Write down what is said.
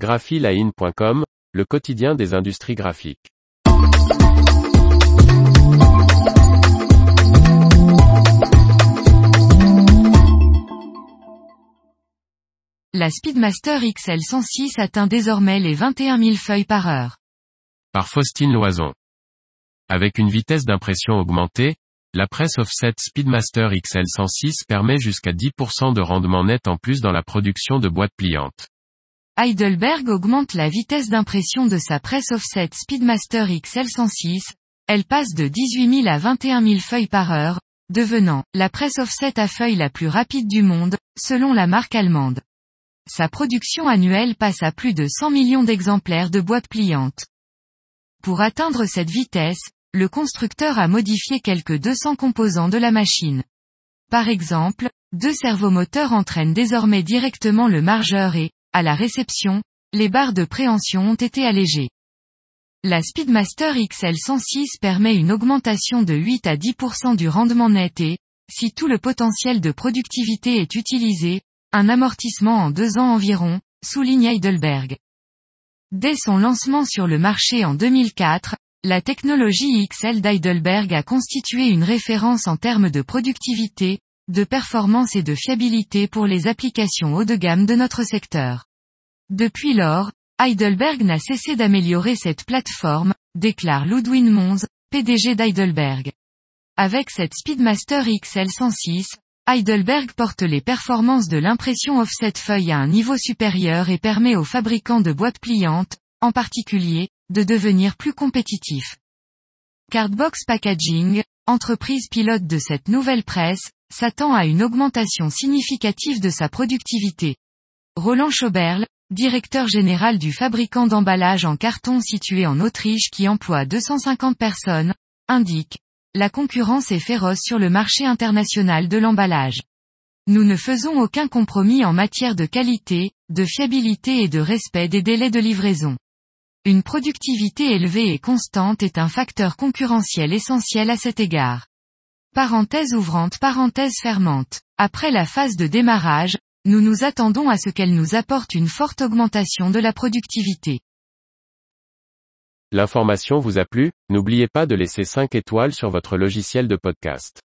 graphiline.com, le quotidien des industries graphiques. La Speedmaster XL106 atteint désormais les 21 000 feuilles par heure. Par Faustine Loison. Avec une vitesse d'impression augmentée, la presse offset Speedmaster XL106 permet jusqu'à 10% de rendement net en plus dans la production de boîtes pliantes. Heidelberg augmente la vitesse d'impression de sa presse offset Speedmaster XL106, elle passe de 18 000 à 21 000 feuilles par heure, devenant la presse offset à feuilles la plus rapide du monde, selon la marque allemande. Sa production annuelle passe à plus de 100 millions d'exemplaires de boîtes pliantes. Pour atteindre cette vitesse, le constructeur a modifié quelques 200 composants de la machine. Par exemple, deux servomoteurs entraînent désormais directement le margeur et, à la réception, les barres de préhension ont été allégées. La Speedmaster XL106 permet une augmentation de 8 à 10% du rendement net et, si tout le potentiel de productivité est utilisé, un amortissement en deux ans environ, souligne Heidelberg. Dès son lancement sur le marché en 2004, la technologie XL d'Heidelberg a constitué une référence en termes de productivité, de performance et de fiabilité pour les applications haut de gamme de notre secteur. Depuis lors, Heidelberg n'a cessé d'améliorer cette plateforme, déclare Ludwin Mons, PDG d'Heidelberg. Avec cette Speedmaster XL106, Heidelberg porte les performances de l'impression offset feuille à un niveau supérieur et permet aux fabricants de boîtes pliantes, en particulier, de devenir plus compétitifs. Cardbox Packaging, entreprise pilote de cette nouvelle presse, s'attend à une augmentation significative de sa productivité. Roland Schoberl, directeur général du fabricant d'emballage en carton situé en Autriche qui emploie 250 personnes, indique La concurrence est féroce sur le marché international de l'emballage. Nous ne faisons aucun compromis en matière de qualité, de fiabilité et de respect des délais de livraison. Une productivité élevée et constante est un facteur concurrentiel essentiel à cet égard. Parenthèse ouvrante parenthèse fermante. Après la phase de démarrage, nous nous attendons à ce qu'elle nous apporte une forte augmentation de la productivité. L'information vous a plu, n'oubliez pas de laisser 5 étoiles sur votre logiciel de podcast.